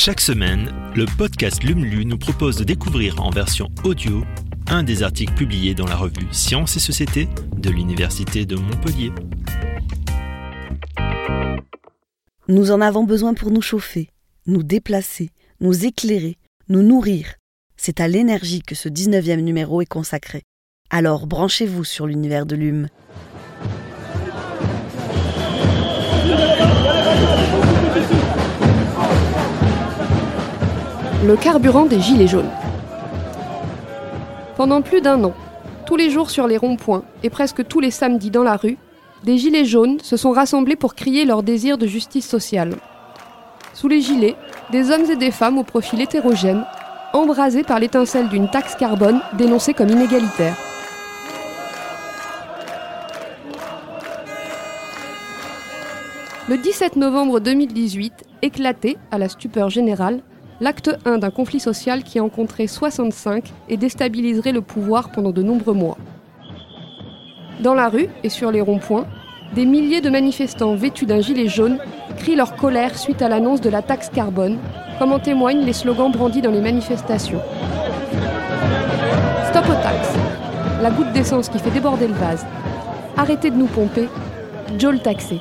Chaque semaine, le podcast LUMLU nous propose de découvrir en version audio un des articles publiés dans la revue Sciences et Société de l'Université de Montpellier. Nous en avons besoin pour nous chauffer, nous déplacer, nous éclairer, nous nourrir. C'est à l'énergie que ce 19e numéro est consacré. Alors branchez-vous sur l'univers de l'UM. Le carburant des Gilets jaunes. Pendant plus d'un an, tous les jours sur les ronds-points et presque tous les samedis dans la rue, des Gilets jaunes se sont rassemblés pour crier leur désir de justice sociale. Sous les gilets, des hommes et des femmes au profil hétérogène, embrasés par l'étincelle d'une taxe carbone dénoncée comme inégalitaire. Le 17 novembre 2018, éclaté, à la stupeur générale, l'acte 1 d'un conflit social qui en compterait 65 et déstabiliserait le pouvoir pendant de nombreux mois. Dans la rue et sur les ronds-points, des milliers de manifestants vêtus d'un gilet jaune crient leur colère suite à l'annonce de la taxe carbone, comme en témoignent les slogans brandis dans les manifestations. Stop aux taxes, la goutte d'essence qui fait déborder le vase. Arrêtez de nous pomper, Joe le taxé.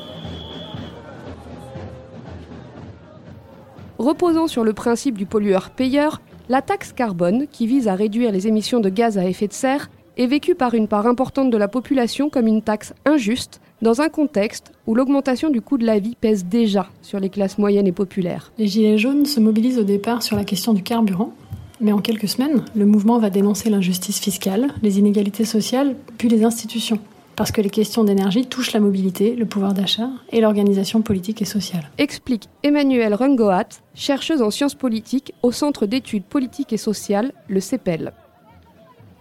Reposant sur le principe du pollueur-payeur, la taxe carbone, qui vise à réduire les émissions de gaz à effet de serre, est vécue par une part importante de la population comme une taxe injuste dans un contexte où l'augmentation du coût de la vie pèse déjà sur les classes moyennes et populaires. Les Gilets jaunes se mobilisent au départ sur la question du carburant, mais en quelques semaines, le mouvement va dénoncer l'injustice fiscale, les inégalités sociales, puis les institutions parce que les questions d'énergie touchent la mobilité, le pouvoir d'achat et l'organisation politique et sociale. Explique Emmanuelle Rungoat, chercheuse en sciences politiques au Centre d'études politiques et sociales, le CEPEL.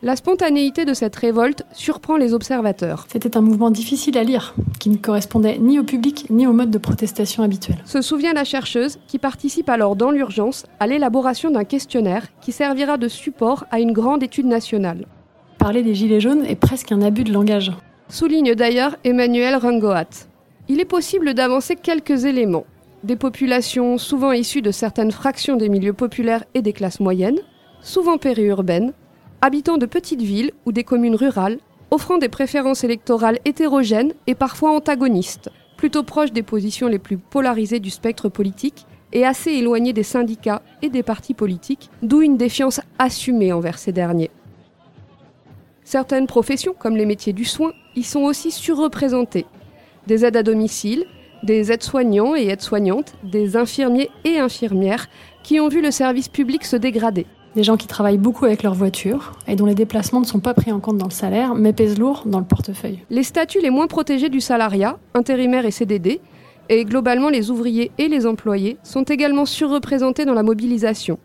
La spontanéité de cette révolte surprend les observateurs. C'était un mouvement difficile à lire, qui ne correspondait ni au public ni au mode de protestation habituel. Se souvient la chercheuse qui participe alors dans l'urgence à l'élaboration d'un questionnaire qui servira de support à une grande étude nationale. Parler des Gilets jaunes est presque un abus de langage souligne d'ailleurs Emmanuel Rungoat. Il est possible d'avancer quelques éléments. Des populations souvent issues de certaines fractions des milieux populaires et des classes moyennes, souvent périurbaines, habitant de petites villes ou des communes rurales, offrant des préférences électorales hétérogènes et parfois antagonistes, plutôt proches des positions les plus polarisées du spectre politique et assez éloignées des syndicats et des partis politiques, d'où une défiance assumée envers ces derniers. Certaines professions, comme les métiers du soin, y sont aussi surreprésentées. Des aides à domicile, des aides-soignants et aides-soignantes, des infirmiers et infirmières qui ont vu le service public se dégrader. Des gens qui travaillent beaucoup avec leur voiture et dont les déplacements ne sont pas pris en compte dans le salaire, mais pèsent lourd dans le portefeuille. Les statuts les moins protégés du salariat, intérimaires et CDD, et globalement les ouvriers et les employés, sont également surreprésentés dans la mobilisation.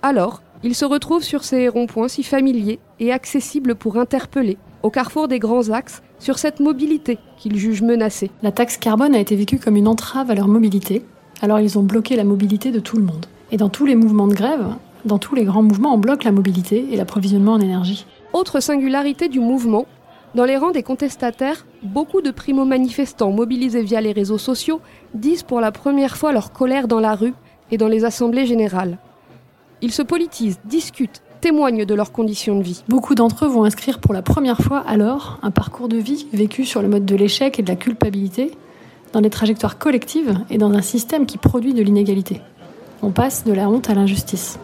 Alors, il se retrouve sur ces ronds-points si familiers et accessibles pour interpeller, au carrefour des grands axes, sur cette mobilité qu'ils jugent menacée. La taxe carbone a été vécue comme une entrave à leur mobilité, alors ils ont bloqué la mobilité de tout le monde. Et dans tous les mouvements de grève, dans tous les grands mouvements, on bloque la mobilité et l'approvisionnement en énergie. Autre singularité du mouvement, dans les rangs des contestataires, beaucoup de primo-manifestants mobilisés via les réseaux sociaux disent pour la première fois leur colère dans la rue et dans les assemblées générales. Ils se politisent, discutent, témoignent de leurs conditions de vie. Beaucoup d'entre eux vont inscrire pour la première fois alors un parcours de vie vécu sur le mode de l'échec et de la culpabilité, dans des trajectoires collectives et dans un système qui produit de l'inégalité. On passe de la honte à l'injustice.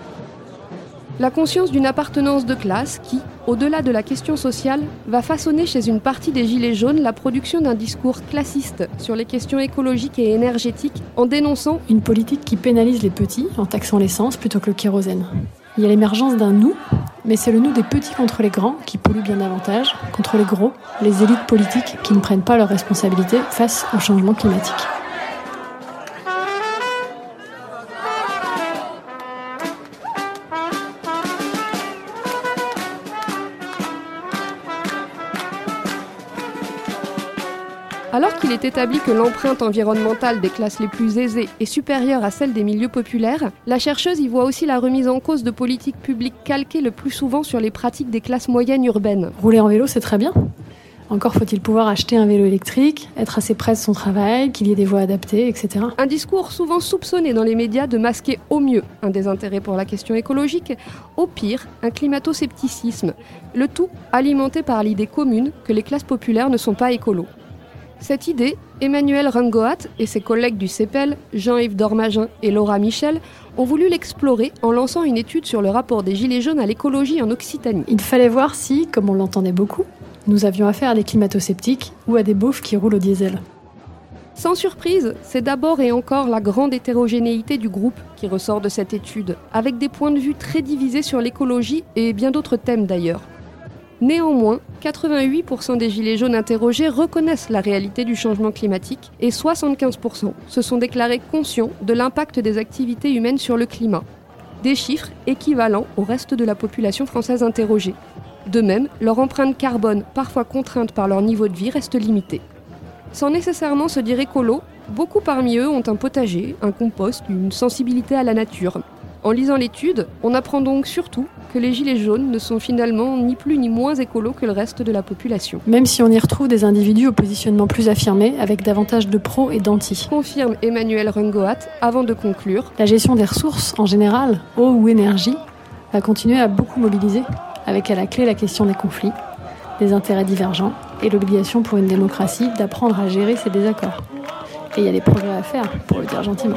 La conscience d'une appartenance de classe qui, au-delà de la question sociale, va façonner chez une partie des Gilets jaunes la production d'un discours classiste sur les questions écologiques et énergétiques en dénonçant une politique qui pénalise les petits en taxant l'essence plutôt que le kérosène. Il y a l'émergence d'un nous, mais c'est le nous des petits contre les grands qui polluent bien davantage, contre les gros, les élites politiques qui ne prennent pas leurs responsabilités face au changement climatique. Alors qu'il est établi que l'empreinte environnementale des classes les plus aisées est supérieure à celle des milieux populaires, la chercheuse y voit aussi la remise en cause de politiques publiques calquées le plus souvent sur les pratiques des classes moyennes urbaines. Rouler en vélo, c'est très bien. Encore faut-il pouvoir acheter un vélo électrique, être assez près de son travail, qu'il y ait des voies adaptées, etc. Un discours souvent soupçonné dans les médias de masquer au mieux un désintérêt pour la question écologique, au pire un climato-scepticisme, le tout alimenté par l'idée commune que les classes populaires ne sont pas écolos. Cette idée, Emmanuel Rungoat et ses collègues du CEPEL, Jean-Yves Dormagin et Laura Michel, ont voulu l'explorer en lançant une étude sur le rapport des Gilets jaunes à l'écologie en Occitanie. Il fallait voir si, comme on l'entendait beaucoup, nous avions affaire à des climato-sceptiques ou à des beaufs qui roulent au diesel. Sans surprise, c'est d'abord et encore la grande hétérogénéité du groupe qui ressort de cette étude, avec des points de vue très divisés sur l'écologie et bien d'autres thèmes d'ailleurs. Néanmoins, 88% des Gilets jaunes interrogés reconnaissent la réalité du changement climatique et 75% se sont déclarés conscients de l'impact des activités humaines sur le climat. Des chiffres équivalents au reste de la population française interrogée. De même, leur empreinte carbone, parfois contrainte par leur niveau de vie, reste limitée. Sans nécessairement se dire écolo, beaucoup parmi eux ont un potager, un compost, une sensibilité à la nature. En lisant l'étude, on apprend donc surtout que les gilets jaunes ne sont finalement ni plus ni moins écolos que le reste de la population. Même si on y retrouve des individus au positionnement plus affirmé, avec davantage de pros et d'anti. Confirme Emmanuel Rungoat avant de conclure. La gestion des ressources en général, eau ou énergie, va continuer à beaucoup mobiliser, avec à la clé la question des conflits, des intérêts divergents et l'obligation pour une démocratie d'apprendre à gérer ses désaccords. Et il y a des progrès à faire, pour le dire gentiment.